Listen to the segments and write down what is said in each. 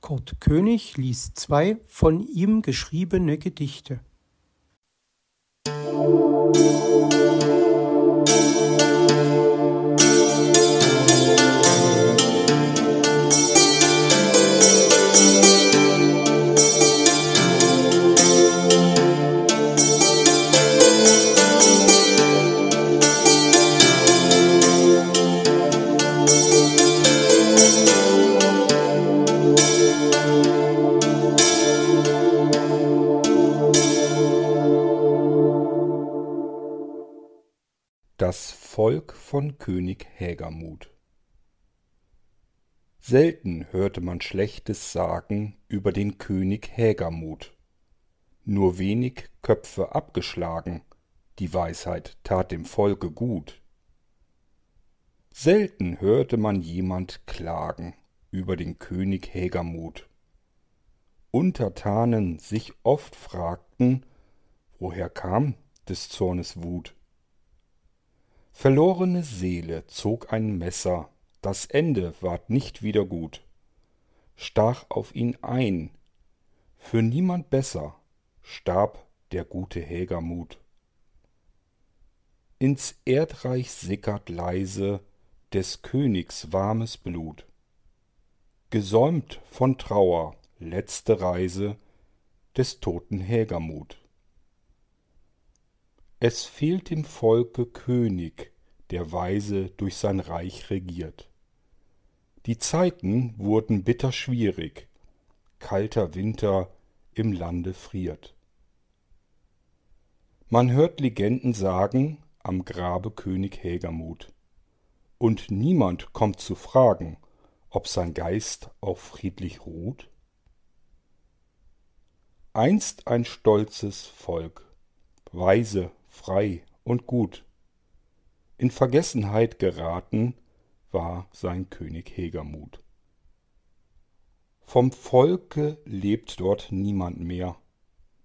Kurt König liest zwei von ihm geschriebene Gedichte. Das Volk von König Hägermut Selten hörte man Schlechtes sagen über den König Hägermut. Nur wenig Köpfe abgeschlagen, die Weisheit tat dem Volke gut. Selten hörte man jemand klagen über den König Hägermut. Untertanen sich oft fragten, woher kam des Zornes Wut verlorene seele zog ein messer. Das ende ward nicht wieder gut. Stach auf ihn ein. Für niemand besser starb der gute Hägermut. ins erdreich sickert leise des königs warmes blut. Gesäumt von trauer letzte reise des toten Hägermut es fehlt dem volke könig der weise durch sein reich regiert. Die zeiten wurden bitter schwierig kalter winter im lande friert. Man hört legenden sagen am grabe könig Hägermut. und niemand kommt zu fragen ob sein geist auch friedlich ruht. Einst ein stolzes volk weise frei und gut in vergessenheit geraten war sein könig Hägermut. vom volke lebt dort niemand mehr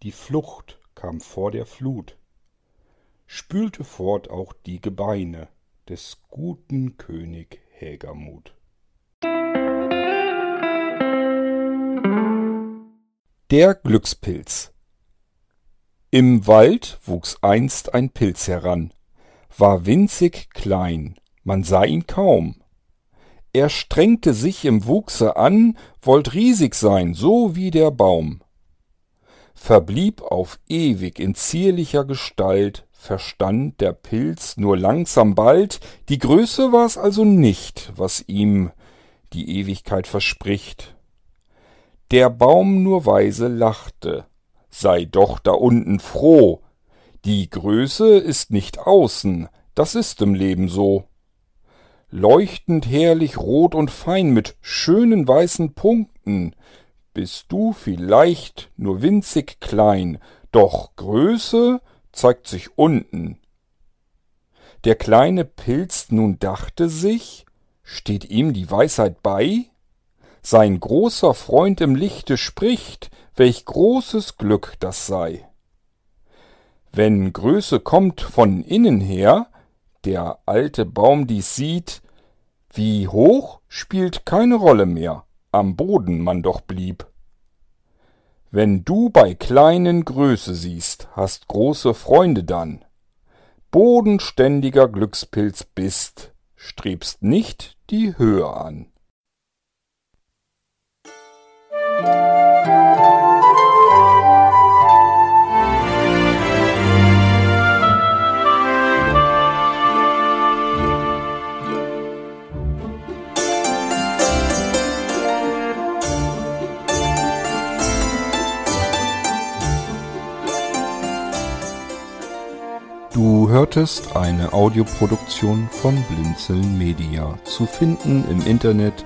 die flucht kam vor der flut spülte fort auch die gebeine des guten könig Hägermut. der glückspilz im wald wuchs einst ein pilz heran war winzig klein man sah ihn kaum. Er strengte sich im wuchse an wollt riesig sein so wie der baum. Verblieb auf ewig in zierlicher gestalt verstand der pilz nur langsam bald die größe war's also nicht was ihm die ewigkeit verspricht. Der baum nur weise lachte sei doch da unten froh. Die größe ist nicht außen. Das ist im leben so. Leuchtend herrlich rot und fein mit schönen weißen punkten. Bist du vielleicht nur winzig klein. Doch größe zeigt sich unten. Der kleine pilz nun dachte sich. Steht ihm die weisheit bei sein großer freund im lichte spricht welch großes glück das sei. Wenn größe kommt von innen her der alte baum dies sieht wie hoch spielt keine rolle mehr am boden man doch blieb. Wenn du bei kleinen größe siehst hast große freunde dann. Bodenständiger glückspilz bist strebst nicht die höhe an Du hörtest eine Audioproduktion von Blinzeln Media, zu finden im Internet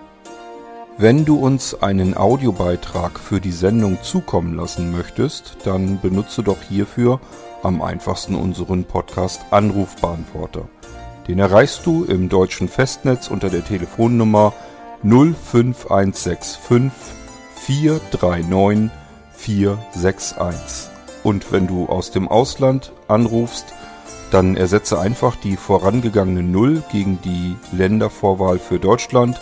Wenn du uns einen Audiobeitrag für die Sendung zukommen lassen möchtest, dann benutze doch hierfür am einfachsten unseren Podcast Anrufbeantworter. Den erreichst du im deutschen Festnetz unter der Telefonnummer 05165 439 461. Und wenn du aus dem Ausland anrufst, dann ersetze einfach die vorangegangene 0 gegen die Ländervorwahl für Deutschland.